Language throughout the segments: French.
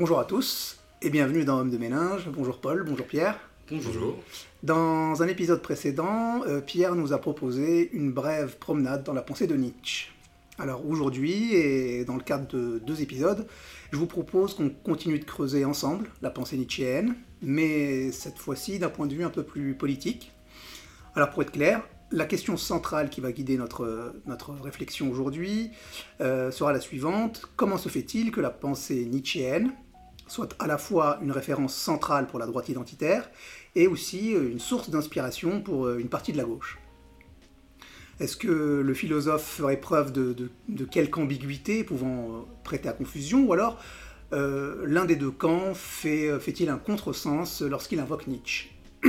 Bonjour à tous et bienvenue dans Homme de Ménage. Bonjour Paul, bonjour Pierre. Bonjour. Dans un épisode précédent, euh, Pierre nous a proposé une brève promenade dans la pensée de Nietzsche. Alors aujourd'hui, et dans le cadre de deux épisodes, je vous propose qu'on continue de creuser ensemble la pensée nietzschéenne, mais cette fois-ci d'un point de vue un peu plus politique. Alors pour être clair, la question centrale qui va guider notre, notre réflexion aujourd'hui euh, sera la suivante. Comment se fait-il que la pensée nietzschéenne soit à la fois une référence centrale pour la droite identitaire et aussi euh, une source d'inspiration pour euh, une partie de la gauche. Est-ce que le philosophe ferait preuve de, quelque ambiguïté pouvant prêter à confusion ou alors l'un des deux camps fait, fait-il un contresens lorsqu'il invoque Nietzsche?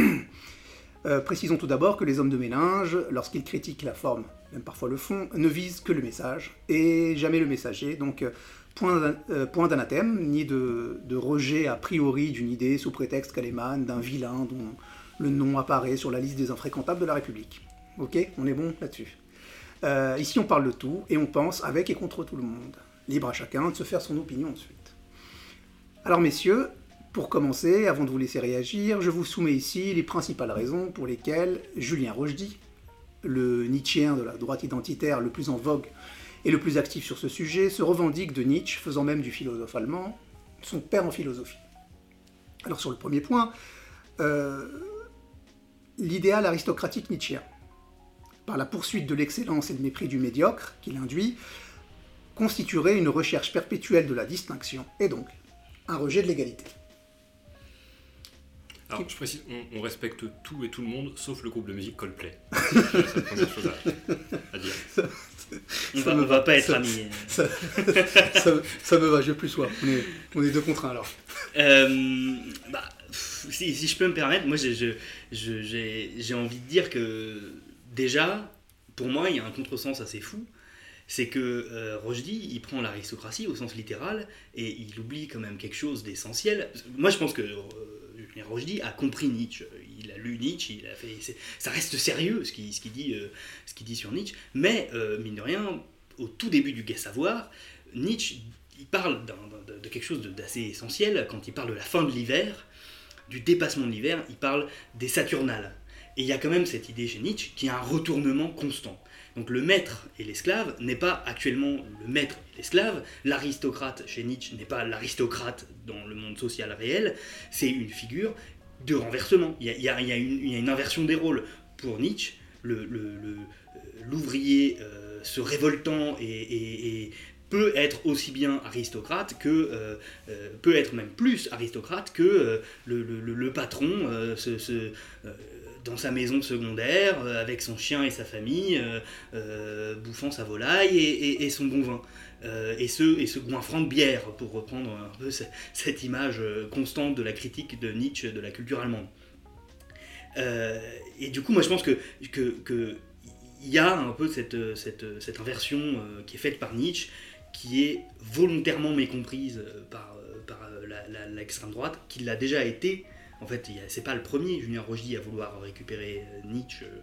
Euh, précisons tout d'abord que les hommes de ménage, lorsqu'ils critiquent la forme, même parfois le fond, ne visent que le message, et jamais le messager, donc euh, euh, point d'anathème, ni de, rejet a priori d'une idée sous prétexte qu'elle émane d'un vilain dont le nom apparaît sur la liste des infréquentables de la République. Ok On est bon là-dessus. ici on parle de tout, et on pense avec et contre tout le monde. Libre à chacun de se faire son opinion ensuite. Alors messieurs, pour commencer, avant de vous laisser réagir, je vous soumets ici les principales raisons pour lesquelles Julien Rochdy, le Nietzschéen de la droite identitaire le plus en vogue et le plus actif sur ce sujet, se revendique de Nietzsche, faisant même du philosophe allemand son père en philosophie. Alors sur le premier point, euh, l'idéal aristocratique nietzschéen, par la poursuite de l'excellence et le mépris du médiocre qu'il induit, constituerait une recherche perpétuelle de la distinction et donc un rejet de l'égalité. Alors, je précise, on, respecte tout et tout le monde, sauf le groupe de musique Coldplay. chose à, dire. Ça, ne va, pas être amis. Ça, me va, j'ai plus soif. On est, deux contre un alors. Euh, bah, si, je peux me permettre, moi j'ai envie de dire que déjà, pour moi, il y a un contresens assez fou c'est que euh, il prend l'aristocratie au sens littéral et il oublie quand même quelque chose d'essentiel. Moi, je pense que euh, Julien a compris Nietzsche. Il a lu Nietzsche, il a fait, ça reste sérieux ce qu'il ce dit, euh, dit sur Nietzsche. Mais, euh, mine de rien, au tout début du Gai Savoir, Nietzsche il parle de, quelque chose d'assez essentiel. Quand il parle de la fin de l'hiver, du dépassement de l'hiver, il parle des Saturnales. Et il y a quand même cette idée chez Nietzsche qui a un retournement constant. Donc le maître et l'esclave n'est pas actuellement le maître et l'esclave, l'aristocrate chez Nietzsche n'est pas l'aristocrate dans le monde social réel, c'est une figure de renversement. Il y a, une, inversion des rôles. Pour Nietzsche, l'ouvrier euh, se révoltant peut être aussi bien aristocrate que euh, euh, peut être même plus aristocrate que le, patron dans sa maison secondaire, euh, avec son chien et sa famille, euh, euh, bouffant sa volaille et, son bon vin. et, ce, et ce goinfrant de bière, pour reprendre un peu cette image constante de la critique de Nietzsche de la culture allemande. et du coup, moi je pense que, que, il y a un peu cette, cette, inversion qui est faite par Nietzsche, qui est volontairement mécomprise par, par l'extrême droite, qui l'a déjà été en fait, c'est pas le premier. Julien Rogy à vouloir récupérer euh, Nietzsche, euh,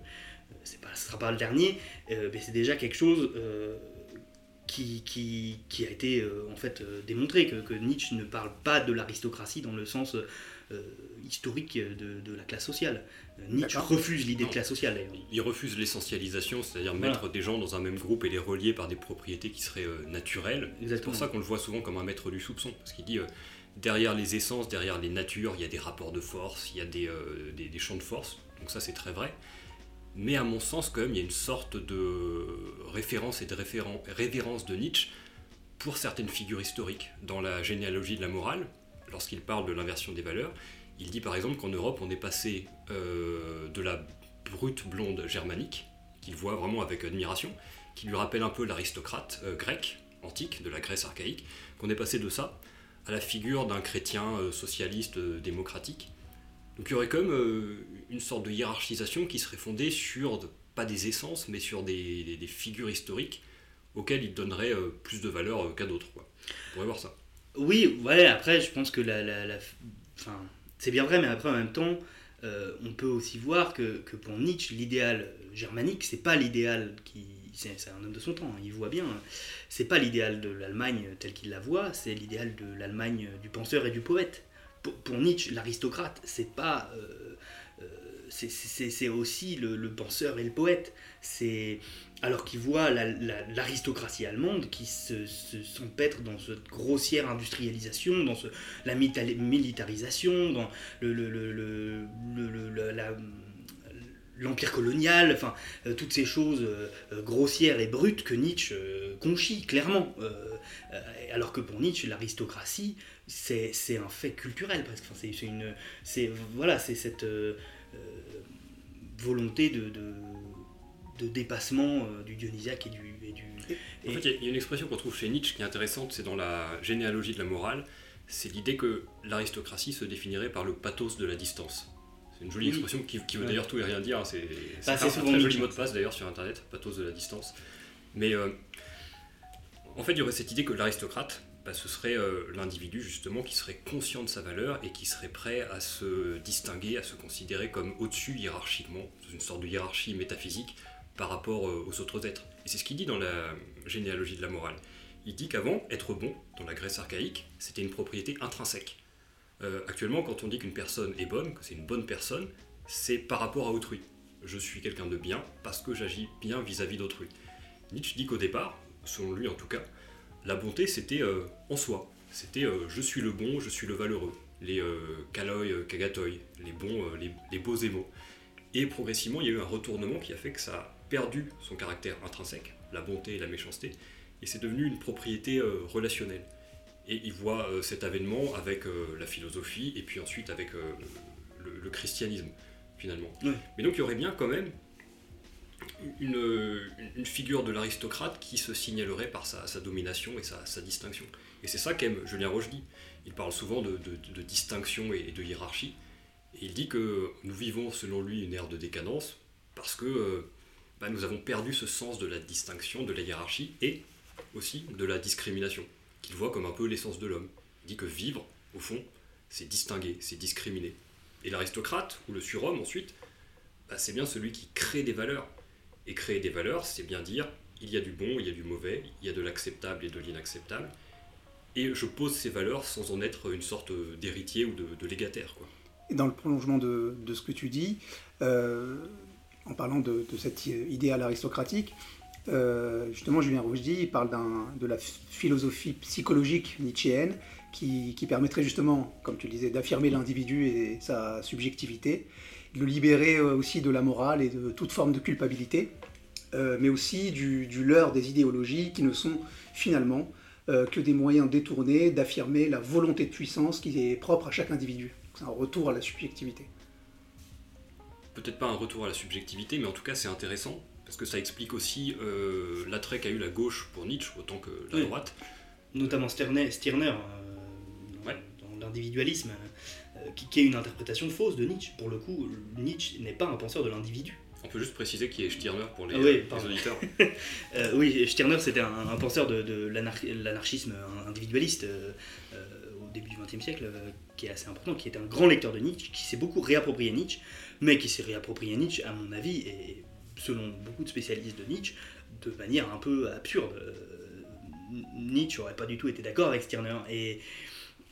c'est pas, ce sera pas le dernier, euh, mais c'est déjà quelque chose qui, qui, a été en fait démontré, que, Nietzsche ne parle pas de l'aristocratie dans le sens historique de, la classe sociale. Nietzsche refuse l'idée de classe sociale Il refuse l'essentialisation, c'est-à-dire mettre des gens dans un même groupe et les relier par des propriétés qui seraient naturelles. C'est pour ça qu'on le voit souvent comme un maître du soupçon, parce qu'il dit derrière les essences, derrière les natures, il y a des rapports de force, il y a des, euh, champs de force, donc ça c'est très vrai. Mais à mon sens, quand même, il y a une sorte de référence et de révérence de Nietzsche pour certaines figures historiques. Dans la généalogie de la morale, lorsqu'il parle de l'inversion des valeurs, il dit par exemple qu'en Europe, on est passé euh, de la brute blonde germanique, qu'il voit vraiment avec admiration, qui lui rappelle un peu l'aristocrate euh, grec, antique, de la Grèce archaïque, qu'on est passé de ça à la figure d'un chrétien euh, socialiste euh, démocratique. Donc il y aurait comme euh, une sorte de hiérarchisation qui serait fondée sur, pas des essences, mais sur des, figures historiques auxquelles il donnerait plus de valeur qu'à d'autres. On pourrait voir ça. Oui, ouais, après je pense que la... Enfin, c'est bien vrai, mais après en même temps, on peut aussi voir que, que pour Nietzsche, l'idéal germanique, c'est pas l'idéal qui c'est un homme de son temps, hein, il voit bien. C'est pas l'idéal de l'Allemagne tel qu'il la voit, c'est l'idéal de l'Allemagne du penseur et du poète. Pour, Nietzsche, l'aristocrate, c'est pas. Euh, euh, c'est aussi le, penseur et le poète. C'est alors qu'il voit l'aristocratie allemande qui se, s'empêtre dans cette grossière industrialisation, dans ce, la militarisation, dans le, l'empire colonial, euh, toutes ces choses euh, euh, grossières et brutes que Nietzsche conchit clairement. alors que pour Nietzsche, l'aristocratie, c'est, un fait culturel presque. Enfin, c'est, une, cette volonté de dépassement du dionysiaque et du... Et du En fait, il y, a une expression qu'on trouve chez Nietzsche qui est intéressante, c'est dans la généalogie de la morale, c'est l'idée que l'aristocratie se définirait par le pathos de la distance. C'est une jolie expression qui, veut d'ailleurs tout et rien dire, hein. c'est bah, un, très joli mot de passe d'ailleurs sur Internet, pathos de la distance. Mais euh, en fait, il y aurait cette idée que l'aristocrate, bah, ce serait euh, l'individu justement qui serait conscient de sa valeur et qui serait prêt à se distinguer, à se considérer comme au-dessus hiérarchiquement, une sorte de hiérarchie métaphysique, par rapport euh, aux autres êtres. Et c'est ce qu'il dit dans la généalogie de la morale. Il dit qu'avant, être bon, dans la Grèce archaïque, c'était une propriété intrinsèque. Euh, actuellement, quand on dit qu'une personne est bonne, que c'est une bonne personne, c'est par rapport à autrui. Je suis quelqu'un de bien parce que j'agis bien vis-à-vis d'autrui. Nietzsche dit qu'au départ, selon lui en tout cas, la bonté c'était euh, en soi. C'était je suis le bon, je suis le valeureux. Les kaloi, kagatoi, les bons, les, les beaux émaux. Et progressivement, il y a eu un retournement qui a fait que ça perdu son caractère intrinsèque, la bonté et la méchanceté, et c'est devenu une propriété euh, relationnelle. Et il voit euh, cet avènement avec euh, la philosophie et puis ensuite avec le, christianisme, finalement. Mais donc il y aurait bien quand même une, figure de l'aristocrate qui se signalerait par sa, domination et sa, distinction. Et c'est ça qu'aime Julien Rochdy. Il parle souvent de, distinction et, de hiérarchie. Et il dit que nous vivons, selon lui, une ère de décadence parce que bah, nous avons perdu ce sens de la distinction, de la hiérarchie et aussi de la discrimination, qu'il voit comme un peu l'essence de l'homme. Il dit que vivre, au fond, c'est distinguer, c'est discriminer. Et l'aristocrate, ou le surhomme ensuite, bah, c'est bien celui qui crée des valeurs. Et créer des valeurs, c'est bien dire, il y a du bon, il y a du mauvais, il y a de l'acceptable et de l'inacceptable. Et je pose ces valeurs sans en être une sorte d'héritier ou de, légataire. Et dans le prolongement de, ce que tu dis, euh, en parlant de, cet idéal aristocratique, euh, justement, Julien Rochdy parle de la philosophie psychologique nietzschéenne qui, permettrait justement, comme tu le disais, d'affirmer l'individu et sa subjectivité, de le libérer euh, aussi de la morale et de toute forme de culpabilité, euh, mais aussi du, leurre des idéologies qui ne sont finalement que des moyens détournés d'affirmer la volonté de puissance qui est propre à chaque individu. C'est un retour à la subjectivité peut-être pas un retour à la subjectivité, mais en tout cas c'est intéressant, parce que ça explique aussi euh, l'attrait qu'a eu la gauche pour Nietzsche autant que la droite. Notamment Stirner, Stirner euh, dans l'individualisme, euh, qui, est une interprétation fausse de Nietzsche. Pour le coup, Nietzsche n'est pas un penseur de l'individu. On peut juste préciser qui est Stirner pour les, ah auditeurs. oui, Stirner c'était un, penseur de, l'anarchisme individualiste au début du XXe siècle, qui est assez important, qui est un grand lecteur de Nietzsche, qui s'est beaucoup réapproprié Nietzsche mais qui s'est réapproprié Nietzsche, à mon avis, et selon beaucoup de spécialistes de Nietzsche, de manière un peu absurde. Euh, Nietzsche n'aurait pas du tout été d'accord avec Stirner. Et,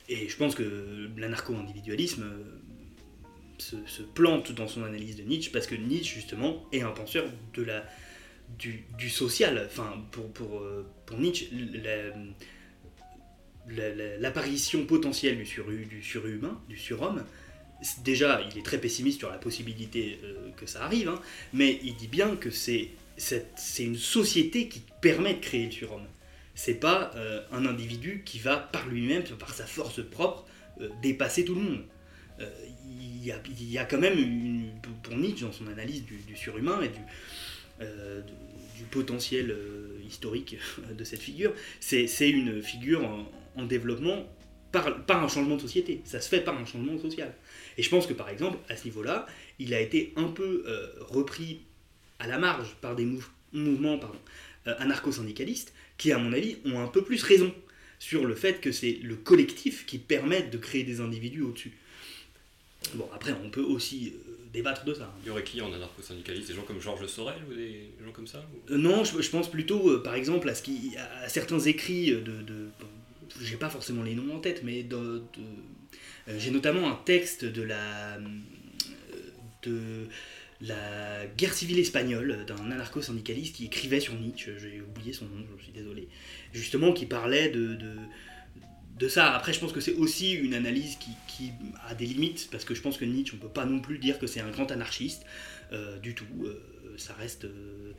et je pense que l'anarcho-individualisme euh, se, plante dans son analyse de Nietzsche, parce que Nietzsche, justement, est un penseur de la, du, social. Enfin, pour, pour, euh, pour Nietzsche, l'apparition potentielle du, du surhumain, du surhomme, déjà, il est très pessimiste sur la possibilité euh, que ça arrive, hein, mais il dit bien que c'est une société qui permet de créer le surhomme. C'est pas euh, un individu qui va par lui-même, par sa force propre, euh, dépasser tout le monde. Il y, a, quand même, une, pour Nietzsche, dans son analyse du, surhumain et du, potentiel historique de cette figure, c'est une figure en développement par, par, un changement de société. Ça se fait par un changement social. Et je pense que par exemple, à ce niveau-là, il a été un peu euh, repris à la marge par des mouvements euh, anarcho-syndicalistes qui, à mon avis, ont un peu plus raison sur le fait que c'est le collectif qui permet de créer des individus au-dessus. Bon, après, on peut aussi débattre de ça. Il y aurait qui en anarcho-syndicaliste? Des gens comme Georges Sorel ou des gens comme ça? Non, je, pense plutôt, par exemple, à, ce qui, à certains écrits de. de j'ai pas forcément les noms en tête, mais de, j'ai notamment un texte de la. de la guerre civile espagnole d'un anarcho-syndicaliste qui écrivait sur Nietzsche, j'ai oublié son nom, je suis désolé, justement qui parlait de, de, ça. Après, je pense que c'est aussi une analyse qui, a des limites, parce que je pense que Nietzsche, on peut pas non plus dire que c'est un grand anarchiste, euh, du tout. Euh, ça reste... Euh,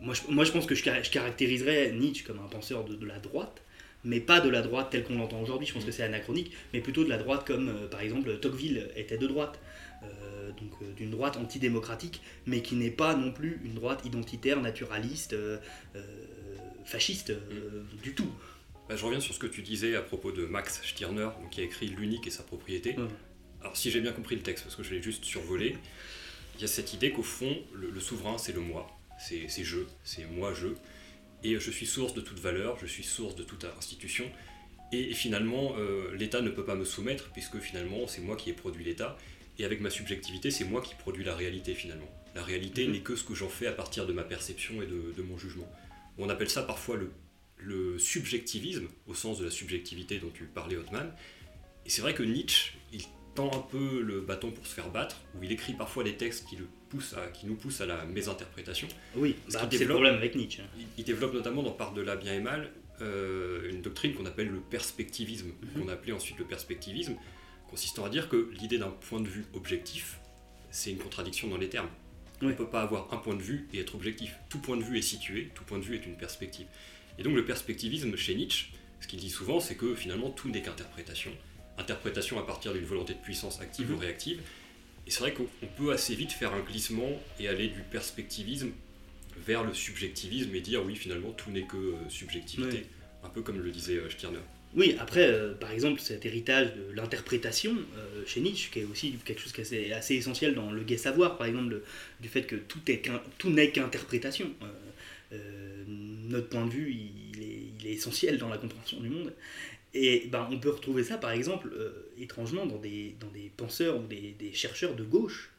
moi, je, moi, je pense que je, caractériserais Nietzsche comme un penseur de, la droite, mais pas de la droite telle qu'on l'entend aujourd'hui, je pense que c'est anachronique, mais plutôt de la droite comme, par exemple, Tocqueville était de droite. Euh, donc euh, d'une droite antidémocratique, mais qui n'est pas non plus une droite identitaire, naturaliste, euh, fasciste du tout. Bah, je reviens sur ce que tu disais à propos de Max Stirner, qui a écrit L'unique et sa propriété. Alors si j'ai bien compris le texte, parce que je l'ai juste survolé, il y a cette idée qu'au fond, le, souverain, c'est le moi, c'est je, c'est moi-je, et je suis source de toute valeur, je suis source de toute institution, et, finalement, l'État ne peut pas me soumettre, puisque finalement, c'est moi qui ai produit l'État, et avec ma subjectivité, c'est moi qui produis la réalité finalement. La réalité mhm. n'est que ce que j'en fais à partir de ma perception et de, mon jugement. On appelle ça parfois le, le, subjectivisme, au sens de la subjectivité dont tu parlais, Othman. Et c'est vrai que Nietzsche, il tend un peu le bâton pour se faire battre, où il écrit parfois des textes qui, le à, qui nous poussent à la mésinterprétation. Oui, bah, c'est le problème avec Nietzsche. Il, développe notamment dans Par de la bien et mal euh, une doctrine qu'on appelle le perspectivisme, mhm. qu'on a appelé ensuite le perspectivisme, consistant à dire que l'idée d'un point de vue objectif, c'est une contradiction dans les termes. On ne peut pas avoir un point de vue et être objectif. Tout point de vue est situé, tout point de vue est une perspective. Et donc le perspectivisme chez Nietzsche, ce qu'il dit souvent, c'est que finalement tout n'est qu'interprétation. Interprétation à partir d'une volonté de puissance active ou mhm. réactive. Et c'est vrai qu'on peut assez vite faire un glissement et aller du perspectivisme vers le subjectivisme et dire oui finalement tout n'est que euh, subjectivité. Un peu comme le disait euh, Stirner. Oui, après, euh, par exemple, cet héritage de l'interprétation euh, chez Nietzsche, qui est aussi quelque chose qui est assez, essentiel dans le gai savoir, par exemple, du fait que tout, est tout n'est qu'interprétation. Euh, notre point de vue, il est, essentiel dans la compréhension du monde. Et ben, on peut retrouver ça, par exemple, étrangement, dans des, dans des penseurs ou des, des chercheurs de gauche,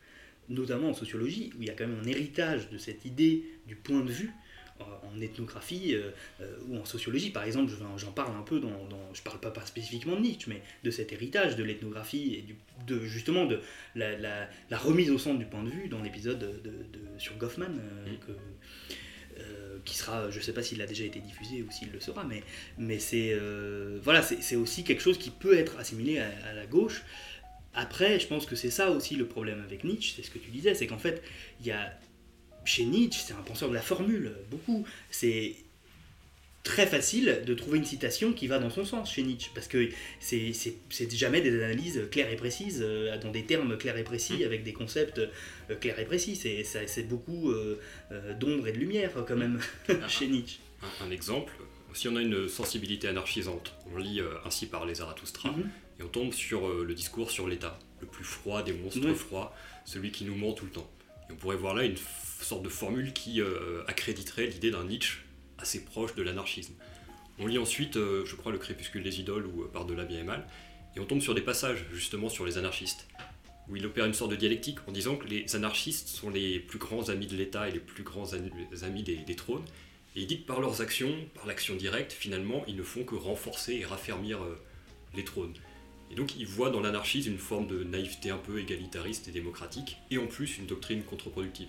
notamment en sociologie, où il y a quand même un héritage de cette idée du point de vue en ethnographie euh, euh, ou en sociologie, par exemple, j'en parle un peu dans, je parle pas, spécifiquement de Nietzsche, mais de cet héritage de l'ethnographie et du, de, justement de la, la, remise au centre du point de vue dans l'épisode de, sur Goffman, euh, mm. que, qui sera, je sais pas s'il a déjà été diffusé ou s'il le sera, mais, mais c'est voilà, c'est aussi quelque chose qui peut être assimilé à, à la gauche. Après, je pense que c'est ça aussi le problème avec Nietzsche, c'est ce que tu disais, c'est qu'en fait, il y a chez Nietzsche, c'est un penseur de la formule, beaucoup. Très facile de trouver une citation qui va dans son sens chez Nietzsche, parce que c'est jamais des analyses claires et précises, euh, dans des termes clairs et précis, avec des concepts euh, clairs et précis. C'est beaucoup euh, d'ombre et de lumière, quand même, chez Nietzsche. Un, exemple, si on a une sensibilité anarchisante, on lit Ainsi par les Zarathustra, mhm. et on tombe sur le discours sur l'État, le plus froid des monstres froids, celui qui nous ment tout le temps. Et on pourrait voir là une sorte de formule qui euh, accréditerait l'idée d'un Nietzsche assez proche de l'anarchisme. On lit ensuite, euh, je crois, Le crépuscule des idoles ou euh, Par de la bien et mal, et on tombe sur des passages justement sur les anarchistes, où il opère une sorte de dialectique en disant que les anarchistes sont les plus grands amis de l'État et les plus grands amis des, trônes, et il dit que par leurs actions, par l'action directe, finalement, ils ne font que renforcer et raffermir les trônes. Et donc il voit dans l'anarchisme une forme de naïveté un peu égalitariste et démocratique, et en plus une doctrine contre-productive.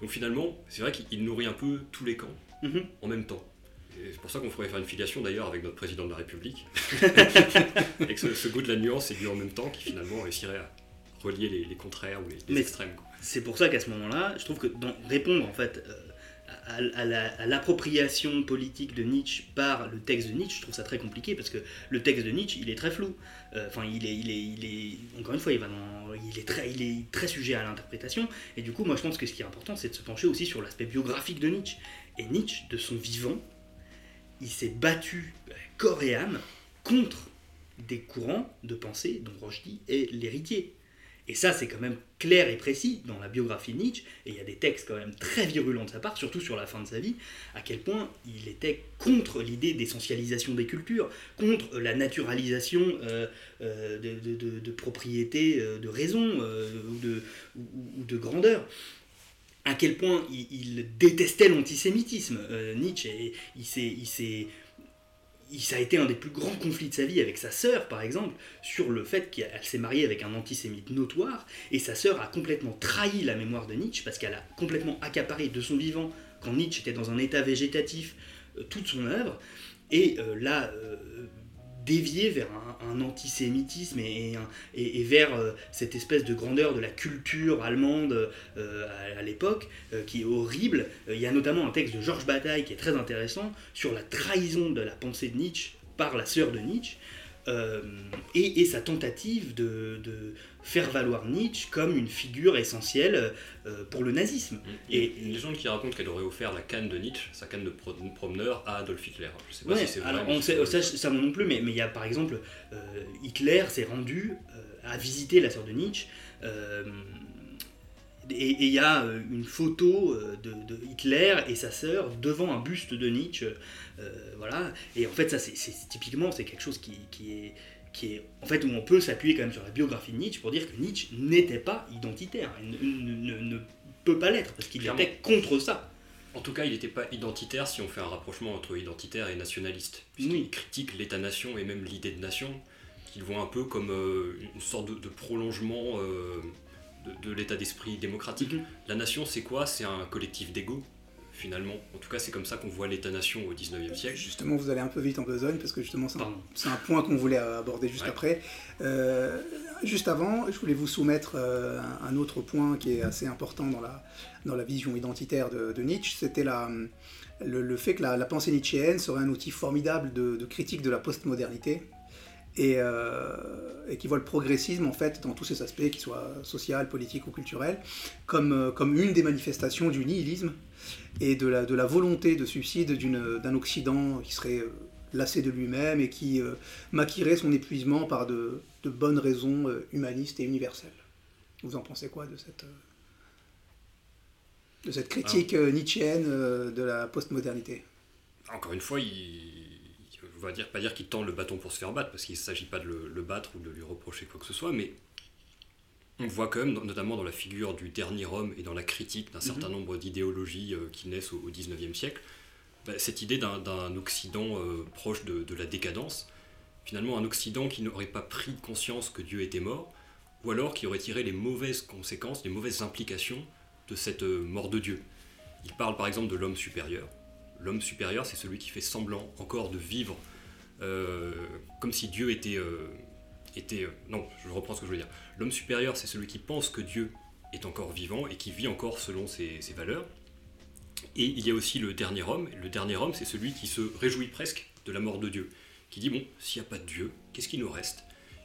Donc finalement, c'est vrai qu'il nourrit un peu tous les camps mhm. en même temps. C'est pour ça qu'on pourrait faire une filiation d'ailleurs avec notre président de la République, avec ce, goût de la nuance et du en même temps qui finalement réussirait à relier les, contraires ou les, extrêmes. C'est pour ça qu'à ce moment-là, je trouve que dans, répondre en fait euh, à, l'appropriation politique de Nietzsche par le texte de Nietzsche, je trouve ça très compliqué parce que le texte de Nietzsche, il est très flou. Euh, enfin, il, est, il, est, encore une fois, il, va il, est très, il est très sujet à l'interprétation. Et du coup, moi, je pense que ce qui est important, c'est de se pencher aussi sur l'aspect biographique de Nietzsche. Et Nietzsche, de son vivant, il s'est battu euh, corps et âme contre des courants de pensée dont Rochdy est l'héritier. Et ça, c'est quand même clair et précis dans la biographie de Nietzsche, et il y a des textes quand même très virulents de sa part, surtout sur la fin de sa vie, à quel point il était contre l'idée d'essentialisation des cultures, contre la naturalisation euh, euh, de, de, de, propriété, euh, de raison ou, de, ou, de grandeur à quel point il, détestait l'antisémitisme. Nietzsche, il s'est ça a été un des plus grands conflits de sa vie avec sa sœur, par exemple, sur le fait qu'elle s'est mariée avec un antisémite notoire, et sa sœur a complètement trahi la mémoire de Nietzsche, parce qu'elle a complètement accaparé de son vivant, quand Nietzsche était dans un état végétatif, euh, toute son œuvre, et euh, là, euh, dévié vers un, antisémitisme et, et, vers euh, cette espèce de grandeur de la culture allemande euh, à, l'époque, euh, qui est horrible. Il y a notamment un texte de Georges Bataille qui est très intéressant sur la trahison de la pensée de Nietzsche par la sœur de Nietzsche. et, sa tentative de, faire valoir Nietzsche comme une figure essentielle euh, pour le nazisme. Mm. Et une légende qui raconte qu'elle aurait offert la canne de Nietzsche, sa canne de promeneur, à Adolf Hitler. Je sais pas si c'est vrai. Alors on sait, ça, ça non plus, mais il y a par exemple euh, Hitler s'est rendu euh, à visiter la sœur de Nietzsche. et il y a une photo de, Hitler et sa sœur devant un buste de Nietzsche. voilà. Et en fait, ça, c'est typiquement, c'est quelque chose qui, qui est qui est en fait où on peut s'appuyer quand même sur la biographie de Nietzsche pour dire que Nietzsche n'était pas identitaire, il ne, peut pas l'être parce qu'il était contre ça. En tout cas, il n'était pas identitaire si on fait un rapprochement entre identitaire et nationaliste, puisqu'il critique l'État-nation et même l'idée de nation, qu'il voit un peu comme euh, une sorte de, prolongement euh, de, l'état d'esprit démocratique. Mhm. La nation, c'est quoi? C'est un collectif d'ego finalement. En tout cas, c'est comme ça qu'on voit l'État-nation au 19e siècle. Justement, vous allez un peu vite en besogne, parce que justement, c'est un, point qu'on voulait aborder juste après. Euh, juste avant, je voulais vous soumettre euh, un, autre point qui est assez important dans la, dans la vision identitaire de, Nietzsche, c'était le, le, fait que la, pensée nietzschéenne serait un outil formidable de, critique de la postmodernité. Et, euh, et, qui voit le progressisme en fait dans tous ses aspects, qu'ils soient social, politique ou culturel, comme, comme une des manifestations du nihilisme et de la, de la volonté de suicide d'un Occident qui serait euh, lassé de lui-même et qui euh, maquillerait son épuisement par de, de, bonnes raisons euh, humanistes et universelles. Vous en pensez quoi de cette, de cette critique ah. nietzschéenne de la postmodernité? Encore une fois, il ne va dire, pas dire qu'il tend le bâton pour se faire battre, parce qu'il ne s'agit pas de le, le, battre ou de lui reprocher quoi que ce soit, mais on voit quand même, notamment dans la figure du dernier homme et dans la critique d'un certain mhm. nombre d'idéologies euh, qui naissent au XIXe siècle, bah, cette idée d'un Occident euh, proche de, la décadence, finalement un Occident qui n'aurait pas pris conscience que Dieu était mort, ou alors qui aurait tiré les mauvaises conséquences, les mauvaises implications de cette euh, mort de Dieu. Il parle par exemple de l'homme supérieur. L'homme supérieur, c'est celui qui fait semblant encore de vivre comme si Dieu était était... Euh, non, je reprends ce que je veux dire. L'homme supérieur, c'est celui qui pense que Dieu est encore vivant et qui vit encore selon ses, valeurs. Et il y a aussi le dernier homme. Le dernier homme, c'est celui qui se réjouit presque de la mort de Dieu. Qui dit, bon, s'il n'y a pas de Dieu, qu'est-ce qui nous reste?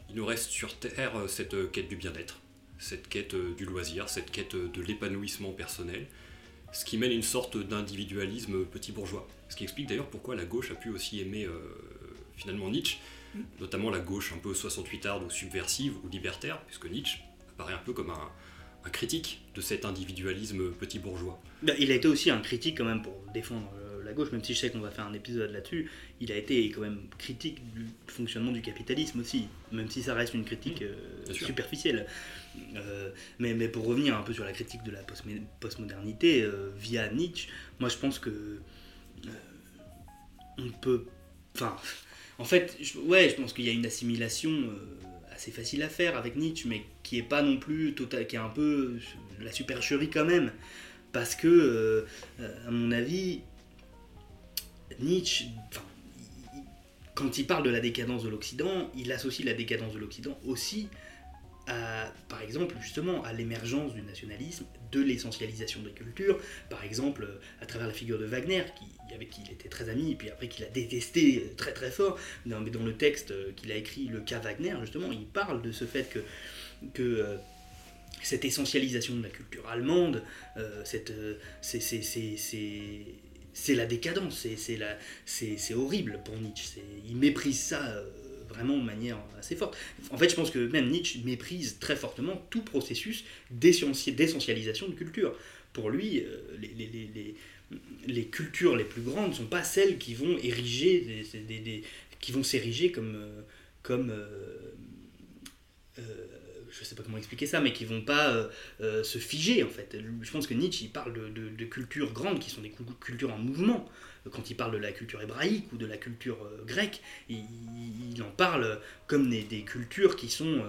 Il nous reste sur Terre euh, cette euh, quête du bien-être, cette quête du loisir, cette quête de l'épanouissement personnel, ce qui mène une sorte d'individualisme petit bourgeois. Ce qui explique d'ailleurs pourquoi la gauche a pu aussi aimer finalement Nietzsche, notamment la gauche un peu 68arde ou subversive ou libertaire, puisque Nietzsche apparaît un peu comme un, critique de cet individualisme petit bourgeois. Bah, il a été aussi un critique quand même pour défendre euh, la gauche, même si je sais qu'on va faire un épisode là-dessus, il a été quand même critique du fonctionnement du capitalisme aussi, même si ça reste une critique euh, superficielle. Euh, mais, mais, pour revenir un peu sur la critique de la postmodernité via Nietzsche, moi je pense que on peut... Enfin, en fait, je, ouais, je pense qu'il y a une assimilation euh, assez facile à faire avec Nietzsche, mais qui est pas non plus total, qui est un peu la supercherie quand même, parce que, euh, à mon avis, Nietzsche, quand il parle de la décadence de l'Occident, il associe la décadence de l'Occident aussi par exemple, justement, à l'émergence du nationalisme, de l'essentialisation des cultures, par exemple, à travers la figure de Wagner, avec qui il était très ami, et puis après qu'il a détesté très très fort, dans, dans le texte qu'il a écrit, Le cas Wagner, justement, il parle de ce fait que, euh, cette essentialisation de la culture allemande, euh, euh, c'est la décadence, c'est horrible pour Nietzsche, il méprise ça vraiment de manière assez forte. En fait, je pense que même Nietzsche méprise très fortement tout processus d'essentialisation de culture. Pour lui, les, les, cultures les plus grandes ne sont pas celles qui vont s'ériger comme, comme je sais pas comment expliquer ça, mais qui vont pas euh, euh, se figer en fait. Je pense que Nietzsche parle de, cultures grandes qui sont des cultures en mouvement. Quand il parle de la culture hébraïque ou de la culture euh, grecque, il, en parle comme des, cultures qui sont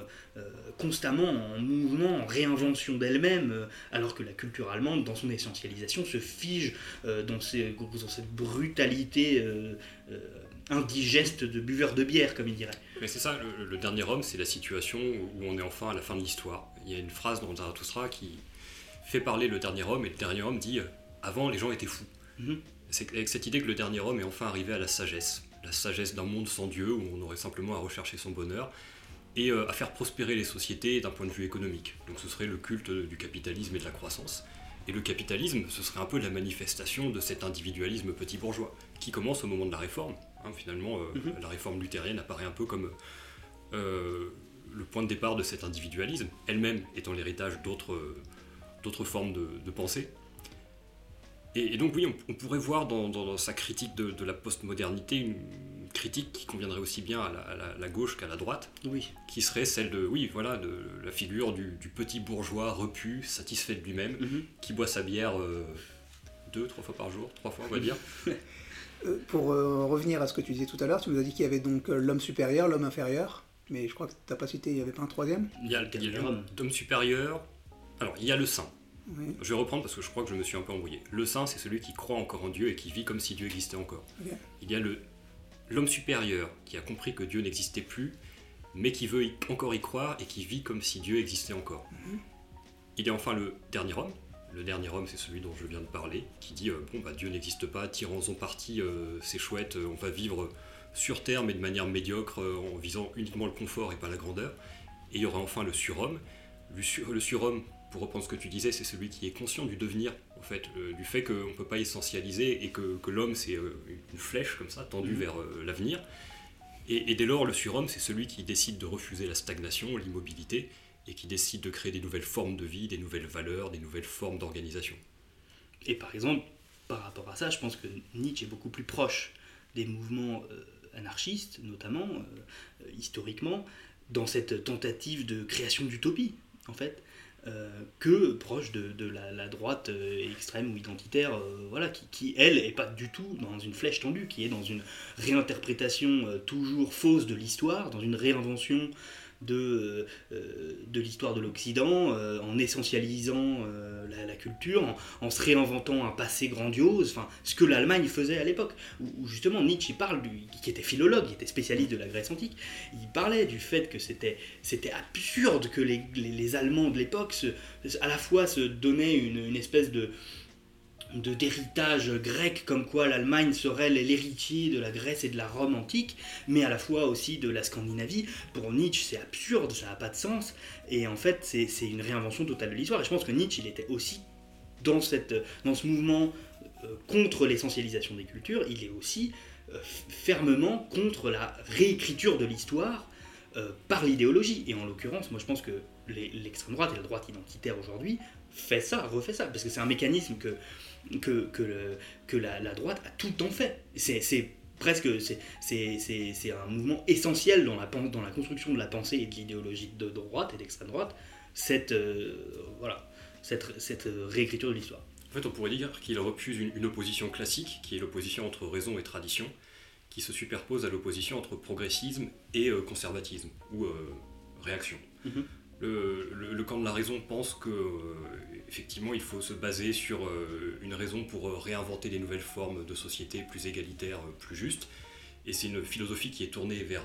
constamment en mouvement, en réinvention d'elles-mêmes, alors que la culture allemande, dans son essentialisation, se fige dans cette brutalité indigeste de buveur de bière, comme il dirait. Mais c'est ça, le, dernier homme, c'est la situation où on est enfin à la fin de l'histoire. Il y a une phrase dans Zarathustra qui fait parler le dernier homme, et le dernier homme dit Avant, les gens étaient fous. Mhm. C'est avec cette idée que le dernier homme est enfin arrivé à la sagesse. La sagesse d'un monde sans Dieu, où on aurait simplement à rechercher son bonheur, et euh, à faire prospérer les sociétés d'un point de vue économique. Donc ce serait le culte du capitalisme et de la croissance. Et le capitalisme, ce serait un peu la manifestation de cet individualisme petit bourgeois, qui commence au moment de la réforme, Hein, finalement, euh, mhm. la réforme luthérienne apparaît un peu comme euh, le point de départ de cet individualisme, elle-même étant l'héritage d'autres d'autres formes de, pensée. Et, donc oui, on, pourrait voir dans, sa critique de, la postmodernité une critique qui conviendrait aussi bien à la, gauche qu'à la droite, oui. qui serait celle de, oui, voilà, de la figure du, petit bourgeois repu, satisfait de lui-même, mhm. qui boit sa bière euh, deux, trois fois par jour, trois fois on va dire, Euh, pour euh, revenir à ce que tu disais tout à l'heure, tu nous as dit qu'il y avait donc euh, l'homme supérieur, l'homme inférieur, mais je crois que tu n'as pas cité, il n'y avait pas un troisième? Il y a, l'homme supérieur, alors il y a le saint. Je vais reprendre parce que je crois que je me suis un peu embrouillé. Le saint, c'est celui qui croit encore en Dieu et qui vit comme si Dieu existait encore. Il y a le, l'homme supérieur qui a compris que Dieu n'existait plus, mais qui veut encore y croire et qui vit comme si Dieu existait encore. Mhm. Il y a enfin le dernier homme, le dernier homme, c'est celui dont je viens de parler, qui dit euh, bon bah Dieu n'existe pas, tirons-en parti, euh, c'est chouette, euh, on va vivre sur Terre mais de manière médiocre, en visant uniquement le confort et pas la grandeur. Et il y aura enfin le surhomme. Le, surhomme, pour reprendre ce que tu disais, c'est celui qui est conscient du devenir, en fait, du fait qu'on ne peut pas essentialiser et que, l'homme c'est une flèche comme ça, tendue mmh. vers l'avenir. Et, et dès lors, le surhomme, c'est celui qui décide de refuser la stagnation, l'immobilité, et qui décide de créer des nouvelles formes de vie, des nouvelles valeurs, des nouvelles formes d'organisation. Et par exemple, par rapport à ça, je pense que Nietzsche est beaucoup plus proche des mouvements euh, anarchistes, notamment, euh, historiquement, dans cette tentative de création d'utopie, en fait, euh, que proche de, la, droite extrême ou identitaire, voilà, qui, qui, elle, est pas du tout dans une flèche tendue, qui est dans une réinterprétation toujours fausse de l'histoire, dans une réinvention de, euh, de l'histoire de l'Occident, euh, en essentialisant euh, la, culture, en, se réinventant un passé grandiose, enfin, ce que l'Allemagne faisait à l'époque, où, justement Nietzsche parle, qui était philologue, qui était spécialiste de la Grèce antique, il parlait du fait que c'était, absurde que les, les, Allemands de l'époque à la fois se donnaient une, une espèce de d'héritage grec comme quoi l'Allemagne serait l'héritier de la Grèce et de la Rome antique, mais à la fois aussi de la Scandinavie. Pour Nietzsche, c'est absurde, ça n'a pas de sens, et en fait, c'est une réinvention totale de l'histoire. Et je pense que Nietzsche, il était aussi dans, ce mouvement euh, contre l'essentialisation des cultures, il est aussi euh, fermement contre la réécriture de l'histoire euh, par l'idéologie. Et en l'occurrence, moi je pense que l'extrême droite et la droite identitaire aujourd'hui fait ça, refait ça, parce que c'est un mécanisme que que, que, le, que la, la, droite a tout le temps fait. C'est presque c'est un mouvement essentiel dans la, dans la construction de la pensée et de l'idéologie de droite et d'extrême droite, cette, euh, voilà, cette, cette réécriture de l'histoire. En fait, on pourrait dire qu'il refuse une, une, opposition classique, qui est l'opposition entre raison et tradition, qui se superpose à l'opposition entre progressisme et euh, conservatisme, ou euh, réaction. Mm-hmm le, camp de la raison pense que euh, effectivement il faut se baser sur euh, une raison pour euh, réinventer des nouvelles formes de société plus égalitaires, plus justes. Et c'est une philosophie qui est tournée vers,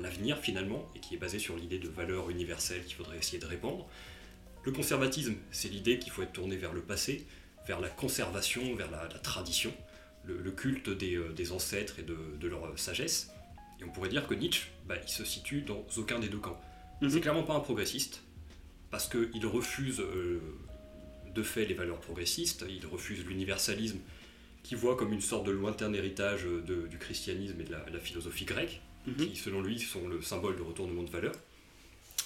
l'avenir finalement, et qui est basée sur l'idée de valeurs universelles qu'il faudrait essayer de répandre. Le conservatisme, c'est l'idée qu'il faut être tourné vers le passé, vers la conservation, vers la, tradition, le, culte des, ancêtres et de, de, leur sagesse. Et on pourrait dire que Nietzsche, bah, il se situe dans aucun des deux camps. Mhm. C'est clairement pas un progressiste, parce qu'il refuse euh, de fait les valeurs progressistes, il refuse l'universalisme, qui voit comme une sorte de lointain héritage du christianisme et de la, philosophie grecque. mhm. qui selon lui sont le symbole de retournement de valeur.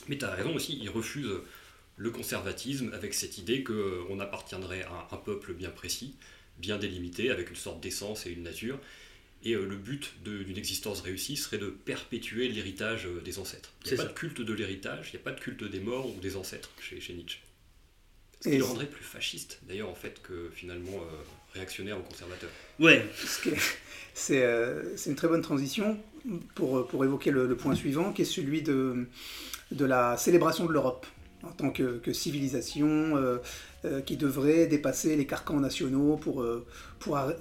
Mais tu as raison aussi, il refuse le conservatisme avec cette idée qu'on appartiendrait à un peuple bien précis, bien délimité, avec une sorte d'essence et une nature. Et euh, le but d'une existence réussie serait de perpétuer l'héritage euh, des ancêtres. Il n'y a pas de culte de l'héritage, il n'y a pas de culte des morts ou des ancêtres chez, chez Nietzsche. Ce qui le rendrait plus fasciste, d'ailleurs, en fait, que finalement euh, réactionnaire ou conservateur. Ouais. C'est une très bonne transition pour, pour évoquer le, point suivant, qui est celui de, de la célébration de l'Europe en tant que, civilisation euh, euh, qui devrait dépasser les carcans nationaux pour, euh,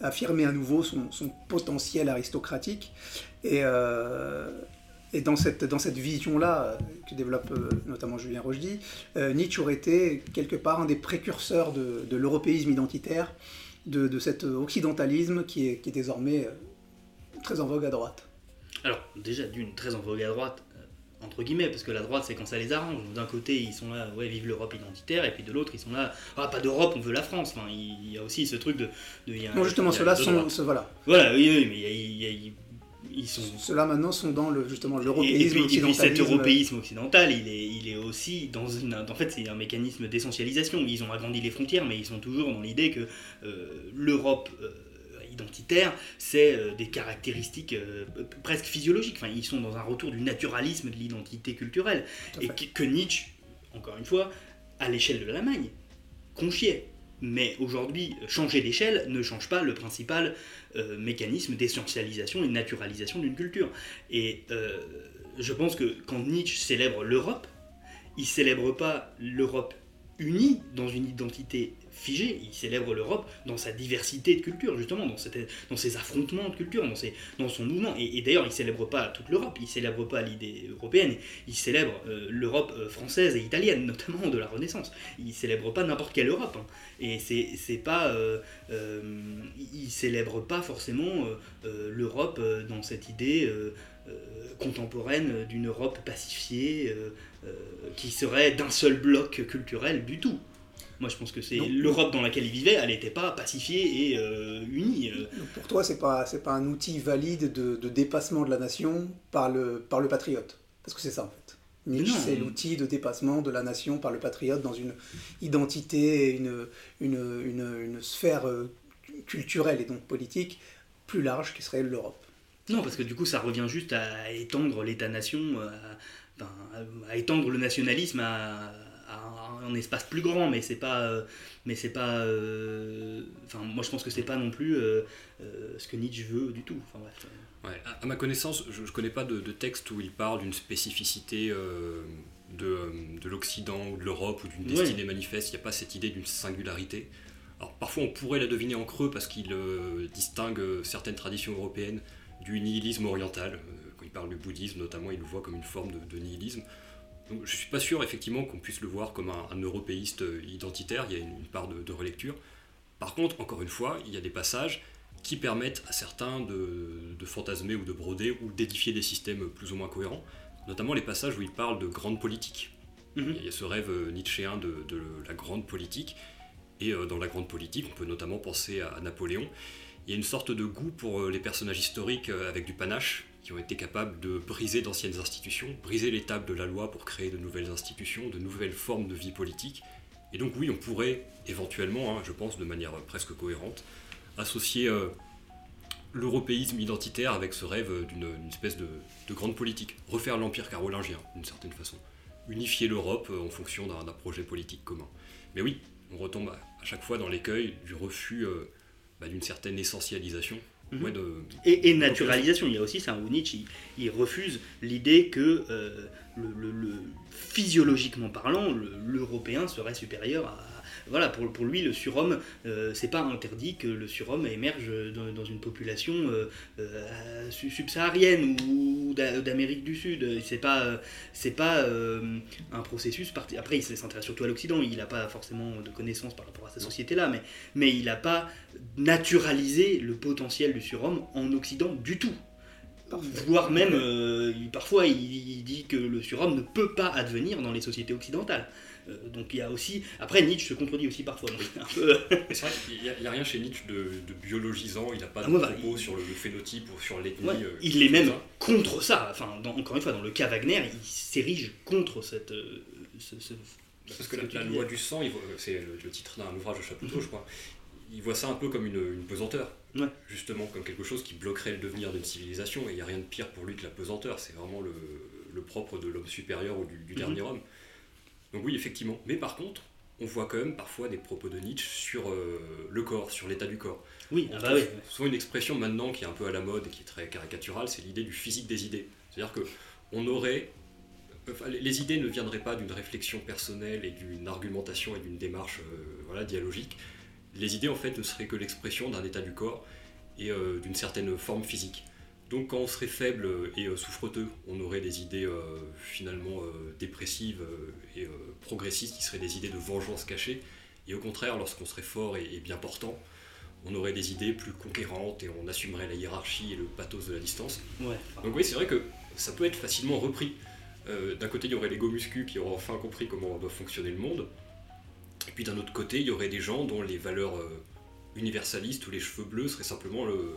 affirmer à nouveau son, potentiel aristocratique. Et, dans cette, vision-là, que développe notamment Julien Rochdy, Nietzsche aurait été quelque part un des précurseurs de, l'européisme identitaire, de, cet occidentalisme qui est désormais très en vogue à droite. Alors, déjà, d'une très en vogue à droite, entre guillemets, parce que la droite, c'est quand ça les arrange. D'un côté, ils sont là, ouais, vive l'Europe identitaire, et puis de l'autre, ils sont là, ah, pas d'Europe, on veut la France. Enfin, il y a aussi ce truc de. non, justement, ceux-là sont. Ce, voilà. Voilà, oui, oui, mais il y a, ils sont... Ceux-là maintenant sont dans le, justement l'européisme occidental. Et cet européisme occidental, il est, il est aussi dans une... En fait, c'est un mécanisme d'essentialisation. Ils ont agrandi les frontières, mais ils sont toujours dans l'idée que euh, l'Europe... Euh, identitaire, c'est euh, des caractéristiques euh, presque physiologiques. Enfin, ils sont dans un retour du naturalisme de l'identité culturelle. Et que, Nietzsche, encore une fois, à l'échelle de l'Allemagne, conchiait. Mais aujourd'hui, changer d'échelle ne change pas le principal euh, mécanisme d'essentialisation et de naturalisation d'une culture. Et je pense que quand Nietzsche célèbre l'Europe, il célèbre pas l'Europe unie dans une identité figé. Il célèbre l'Europe dans sa diversité de cultures, justement, dans, ses affrontements de cultures, dans, son mouvement. Et, d'ailleurs, il célèbre pas toute l'Europe, il célèbre pas l'idée européenne, il célèbre euh, l'Europe euh, française et italienne, notamment de la Renaissance. Il célèbre pas n'importe quelle Europe. Hein. Et c'est pas. Euh, célèbre pas forcément l'Europe dans cette idée. contemporaine d'une Europe pacifiée qui serait d'un seul bloc culturel du tout. Moi, je pense que c'est l'Europe dans laquelle il vivait, elle n'était pas pacifiée et euh, unie. Euh. pour toi, c'est pas c'est pas un outil valide de, de, dépassement de la nation par le par le patriote, parce que c'est ça en fait. Nietzsche, c'est l'outil de dépassement de la nation par le patriote dans une identité, une, une, une, une sphère euh, culturelle et donc politique plus large qui serait l'Europe. Non, parce que du coup, ça revient juste à étendre l'État-nation, à, à, étendre le nationalisme à, un, espace plus grand, mais c'est pas, euh, mais c'est pas, euh, enfin moi je pense que c'est pas non plus euh, ce que Nietzsche veut du tout. Enfin, Ouais, à, ma connaissance, je, ne connais pas de, texte où il parle d'une spécificité de, de l'Occident ou de l'Europe ou d'une destinée manifeste. Il n'y a pas cette idée d'une singularité. Alors parfois on pourrait la deviner en creux parce qu'il distingue certaines traditions européennes du nihilisme oriental. quand il parle du bouddhisme notamment, il le voit comme une forme de, de nihilisme. Donc, je ne suis pas sûr effectivement qu'on puisse le voir comme un, européiste euh, identitaire, il y a une, part de, relecture. Par contre, encore une fois, il y a des passages qui permettent à certains de, fantasmer ou de broder ou d'édifier des systèmes plus ou moins cohérents, notamment les passages où il parle de grande politique. Mhm. Il y a ce rêve euh, nietzschéen de, la grande politique, et euh, dans la grande politique, on peut notamment penser à Napoléon. Il y a une sorte de goût pour les personnages historiques avec du panache, qui ont été capables de briser d'anciennes institutions, briser l'étape de la loi pour créer de nouvelles institutions, de nouvelles formes de vie politique. Et donc oui, on pourrait éventuellement, hein, je pense de manière presque cohérente, associer euh, l'européisme identitaire avec ce rêve d'une espèce de, grande politique, refaire l'empire carolingien d'une certaine façon, unifier l'Europe euh, en fonction d'un projet politique commun. Mais oui, on retombe à, chaque fois dans l'écueil du refus euh, bah, d'une certaine essentialisation Mhm. et, naturalisation, il y a aussi ça où Nietzsche il, refuse l'idée que euh, le, physiologiquement parlant, l'Européen serait supérieur à, voilà, pour, pour lui, le surhomme, euh, c'est pas interdit que le surhomme émerge dans, une population euh, euh, subsaharienne ou d'Amérique du Sud. C'est pas, c'est pas un processus. Après, il s'intéresse surtout à l'Occident. Il n'a pas forcément de connaissances par rapport à sa société-là, mais, mais il n'a pas naturalisé le potentiel du surhomme en Occident du tout. Voire même, parfois, il, dit que le surhomme ne peut pas advenir dans les sociétés occidentales. Donc il y a aussi. Après, Nietzsche se contredit aussi parfois. C'est vrai qu'il n'y a, rien chez Nietzsche de, biologisant, il n'a pas de ah, propos sur le, phénotype ou sur l'ethnie. il est même contre ça. Enfin, encore une fois, dans le cas Wagner, il s'érige contre cette. Parce que la, loi du sang, c'est le, titre d'un ouvrage de Chapoutot, je crois, il voit ça un peu comme une, pesanteur. Justement, comme quelque chose qui bloquerait le devenir d'une civilisation. Et il n'y a rien de pire pour lui que la pesanteur. C'est vraiment le, propre de l'homme supérieur ou du, mhm. dernier homme. Donc oui, effectivement. Mais par contre, on voit quand même parfois des propos de Nietzsche sur euh, le corps, sur l'état du corps. Oui, ah bah oui. Souvent une expression maintenant qui est un peu à la mode et qui est très caricaturale, c'est l'idée du physique des idées. C'est-à-dire que on aurait les idées ne viendraient pas d'une réflexion personnelle et d'une argumentation et d'une démarche euh, voilà, dialogique. Les idées, en fait, ne seraient que l'expression d'un état du corps et euh, d'une certaine forme physique. Donc, quand on serait faible et euh, souffreteux, on aurait des idées finalement dépressives et progressistes qui seraient des idées de vengeance cachée. Et au contraire, lorsqu'on serait fort et, bien portant, on aurait des idées plus conquérantes et on assumerait la hiérarchie et le pathos de la distance. Donc, oui, c'est vrai que ça peut être facilement repris. Euh, d'un côté, il y aurait les gomuscus qui auraient enfin compris comment doit fonctionner le monde. Et puis d'un autre côté, il y aurait des gens dont les valeurs euh, universalistes ou les cheveux bleus seraient simplement le,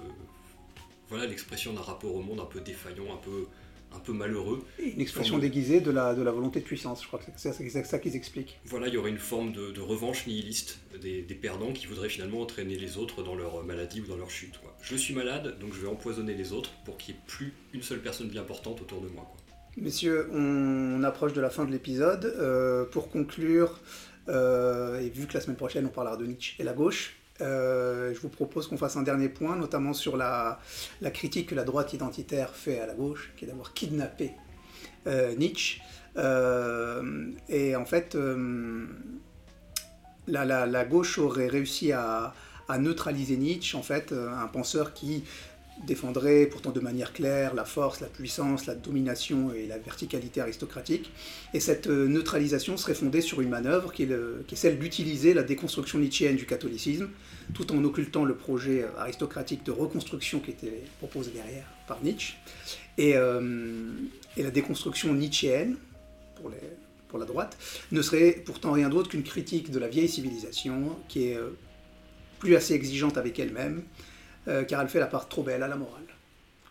voilà l'expression d'un rapport au monde un peu défaillant, un peu, un peu malheureux. Une expression déguisée de la, de la volonté de puissance, je crois que c'est ça qu'ils expliquent. Voilà, il y aurait une forme de, revanche nihiliste des, perdants qui voudraient finalement entraîner les autres dans leur maladie ou dans leur chute. Je suis malade, donc je vais empoisonner les autres pour qu'il n'y ait plus une seule personne bien portante autour de moi. Quoi. Messieurs, on approche de la fin de l'épisode. Euh, pour conclure, euh, et vu que la semaine prochaine on parlera de Nietzsche et la gauche, euh, je vous propose qu'on fasse un dernier point, notamment sur la, critique que la droite identitaire fait à la gauche, qui est d'avoir kidnappé Nietzsche. et en fait, la, gauche aurait réussi à, à, neutraliser Nietzsche, en fait, un penseur qui défendrait pourtant de manière claire la force, la puissance, la domination et la verticalité aristocratique. Et cette euh, neutralisation serait fondée sur une manœuvre qui est, celle d'utiliser la déconstruction nietzschéenne du catholicisme, tout en occultant le projet euh, aristocratique de reconstruction qui était proposé derrière par Nietzsche. Et, euh, la déconstruction nietzschéenne, pour, pour la droite, ne serait pourtant rien d'autre qu'une critique de la vieille civilisation qui est plus assez exigeante avec elle-même, euh, car elle fait la part trop belle à la morale.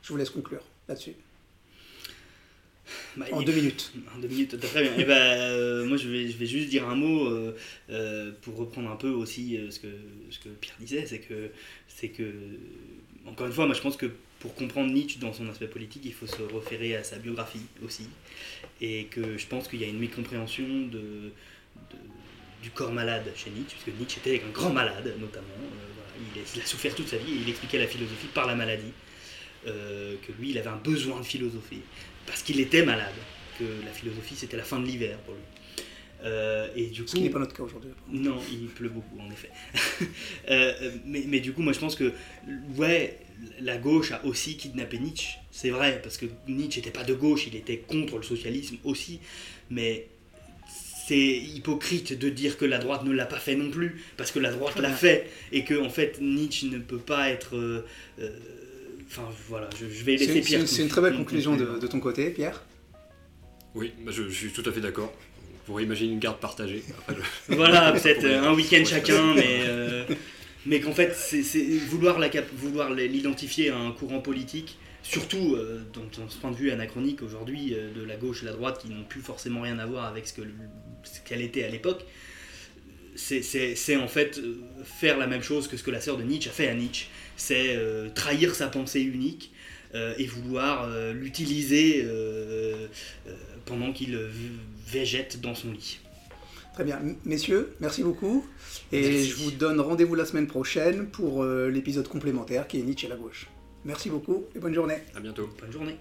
Je vous laisse conclure là-dessus. Bah, en deux minutes. En deux minutes, très bien. Et eh ben, euh, moi, je vais, je vais juste dire un mot euh, pour reprendre un peu aussi ce, que, ce que Pierre disait, c'est que, c'est que, encore une fois, moi je pense que pour comprendre Nietzsche dans son aspect politique, il faut se référer à sa biographie aussi. Et que je pense qu'il y a une mécompréhension de, du corps malade chez Nietzsche, puisque Nietzsche était un grand malade notamment il, a souffert toute sa vie et il expliquait la philosophie par la maladie. Euh, que lui, il avait un besoin de philosophie parce qu'il était malade, que la philosophie c'était la fin de l'hiver pour lui. Euh, et du coup, Ce qui n'est pas notre cas aujourd'hui. Non, il pleut beaucoup en effet. Euh, mais, mais, du coup, moi je pense que ouais, la gauche a aussi kidnappé Nietzsche. C'est vrai, parce que Nietzsche n'était pas de gauche, il était contre le socialisme aussi. Mais c'est hypocrite de dire que la droite ne l'a pas fait non plus, parce que la droite l'a fait, et que en fait Nietzsche ne peut pas être... Euh, euh, enfin voilà, je, vais laisser Pierre. C'est une très belle conclusion de, ton côté, Pierre. Oui, bah, je, suis tout à fait d'accord. On pourrait imaginer une garde partagée. voilà, peut-être un week-end chacun, mais, euh, mais qu'en fait, c'est vouloir l'identifier à un courant politique surtout euh, dans, ce point de vue anachronique aujourd'hui euh, de la gauche et la droite qui n'ont plus forcément rien à voir avec ce qu'elle était à l'époque, c'est en fait euh, faire la même chose que ce que la sœur de Nietzsche a fait à Nietzsche, c'est trahir sa pensée unique et vouloir l'utiliser pendant qu'il végète dans son lit. Très bien. Messieurs, merci beaucoup. Et je vous donne rendez-vous la semaine prochaine pour l'épisode complémentaire qui est Nietzsche à la gauche. Merci beaucoup et bonne journée. À bientôt. Bonne journée.